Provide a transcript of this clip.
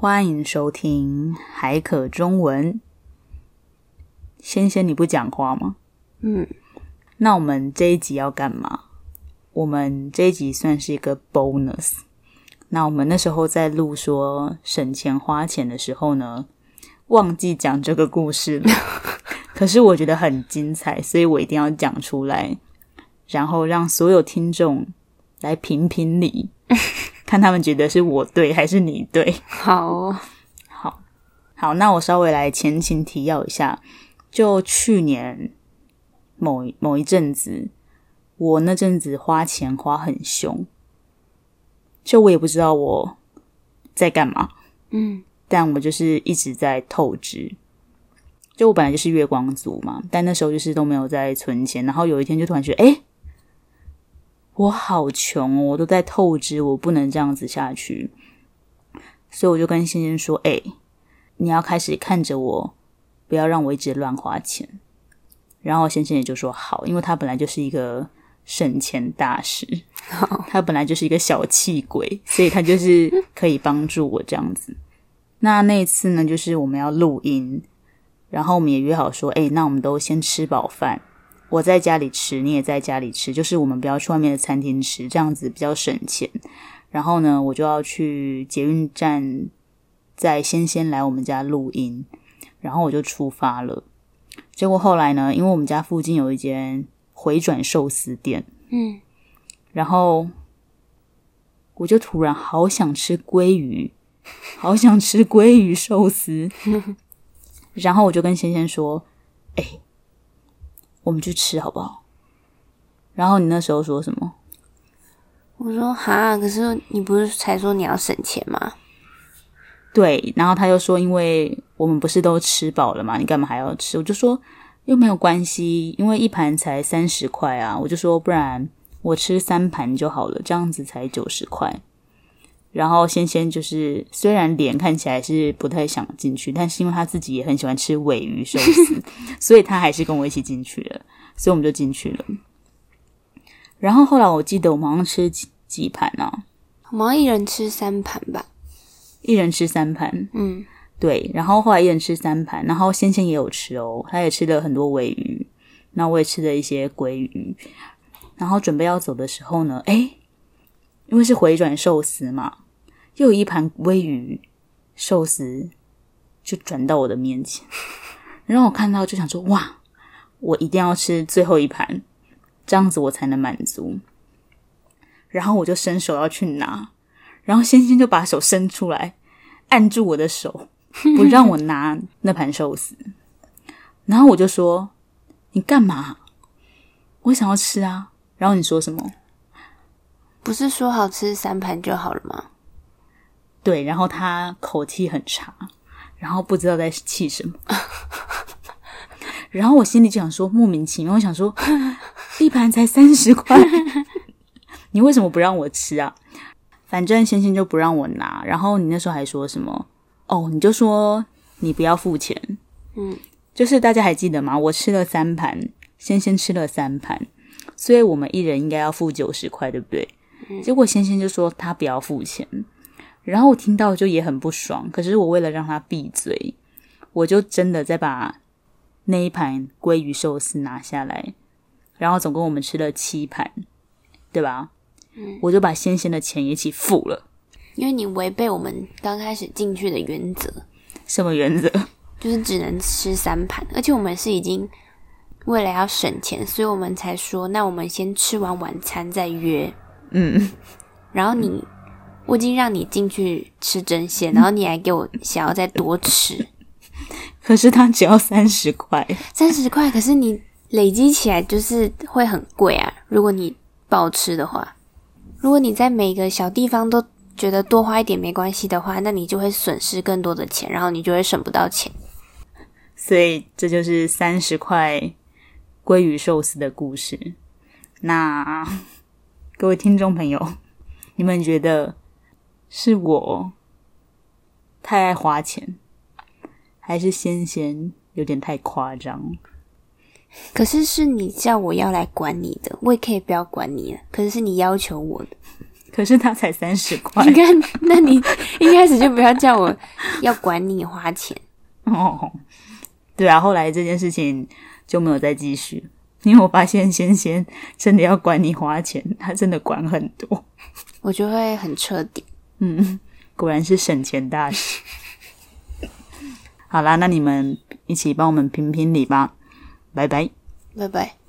欢迎收听海可中文。仙仙，你不讲话吗？嗯，那我们这一集要干嘛？我们这一集算是一个 bonus。那我们那时候在录说省钱花钱的时候呢，忘记讲这个故事了。可是我觉得很精彩，所以我一定要讲出来，然后让所有听众来评评理。看他们觉得是我对还是你对？好哦，好，好，那我稍微来前情提要一下。就去年某某一阵子，我那阵子花钱花很凶，就我也不知道我在干嘛，嗯，但我就是一直在透支。就我本来就是月光族嘛，但那时候就是都没有在存钱，然后有一天就突然觉得，诶我好穷哦，我都在透支，我不能这样子下去，所以我就跟先生说：“哎，你要开始看着我，不要让我一直乱花钱。”然后先生也就说：“好，因为他本来就是一个省钱大师，他本来就是一个小气鬼，所以他就是可以帮助我这样子。那那一次呢，就是我们要录音，然后我们也约好说：哎，那我们都先吃饱饭。”我在家里吃，你也在家里吃，就是我们不要去外面的餐厅吃，这样子比较省钱。然后呢，我就要去捷运站，在先先来我们家录音，然后我就出发了。结果后来呢，因为我们家附近有一间回转寿司店，嗯，然后我就突然好想吃鲑鱼，好想吃鲑鱼寿司，然后我就跟仙仙说：“哎。”我们去吃好不好？然后你那时候说什么？我说哈，可是你不是才说你要省钱吗？对，然后他又说，因为我们不是都吃饱了吗？你干嘛还要吃？我就说又没有关系，因为一盘才三十块啊。我就说不然我吃三盘就好了，这样子才九十块。然后仙仙就是虽然脸看起来是不太想进去，但是因为他自己也很喜欢吃尾鱼寿司，所以他还是跟我一起进去了，所以我们就进去了。然后后来我记得我们好像吃几几盘啊？我们一人吃三盘吧，一人吃三盘。嗯，对。然后后来一人吃三盘，然后仙仙也有吃哦，他也吃了很多尾鱼，那我也吃了一些鲑鱼。然后准备要走的时候呢，诶因为是回转寿司嘛，又有一盘鲑鱼寿司就转到我的面前，然后我看到就想说：哇，我一定要吃最后一盘，这样子我才能满足。然后我就伸手要去拿，然后仙仙就把手伸出来按住我的手，不让我拿那盘寿司。然后我就说：你干嘛？我想要吃啊。然后你说什么？不是说好吃三盘就好了吗？对，然后他口气很差，然后不知道在气什么。然后我心里就想说莫名其妙，我想说一盘才三十块，你为什么不让我吃啊？反正仙仙就不让我拿。然后你那时候还说什么？哦，你就说你不要付钱。嗯，就是大家还记得吗？我吃了三盘，仙仙吃了三盘，所以我们一人应该要付九十块，对不对？结果仙仙就说他不要付钱，然后我听到就也很不爽。可是我为了让他闭嘴，我就真的再把那一盘鲑鱼寿司拿下来，然后总共我们吃了七盘，对吧？嗯，我就把仙仙的钱一起付了，因为你违背我们刚开始进去的原则。什么原则？就是只能吃三盘，而且我们是已经为了要省钱，所以我们才说，那我们先吃完晚餐再约。嗯，然后你，我已经让你进去吃针线，然后你还给我想要再多吃，可是它只要三十块，三十块，可是你累积起来就是会很贵啊。如果你暴吃的话，如果你在每个小地方都觉得多花一点没关系的话，那你就会损失更多的钱，然后你就会省不到钱。所以这就是三十块鲑鱼寿司的故事。那。各位听众朋友，你们觉得是我太爱花钱，还是仙仙有点太夸张？可是是你叫我要来管你的，我也可以不要管你了。可是是你要求我的，可是他才三十块。你看，那你一开始就不要叫我要管你花钱 哦。对啊，后来这件事情就没有再继续，因为我发现仙仙真的要管你花钱，他真的管很多，我就会很彻底。嗯，果然是省钱大师。好啦，那你们一起帮我们评评理吧，拜拜，拜拜。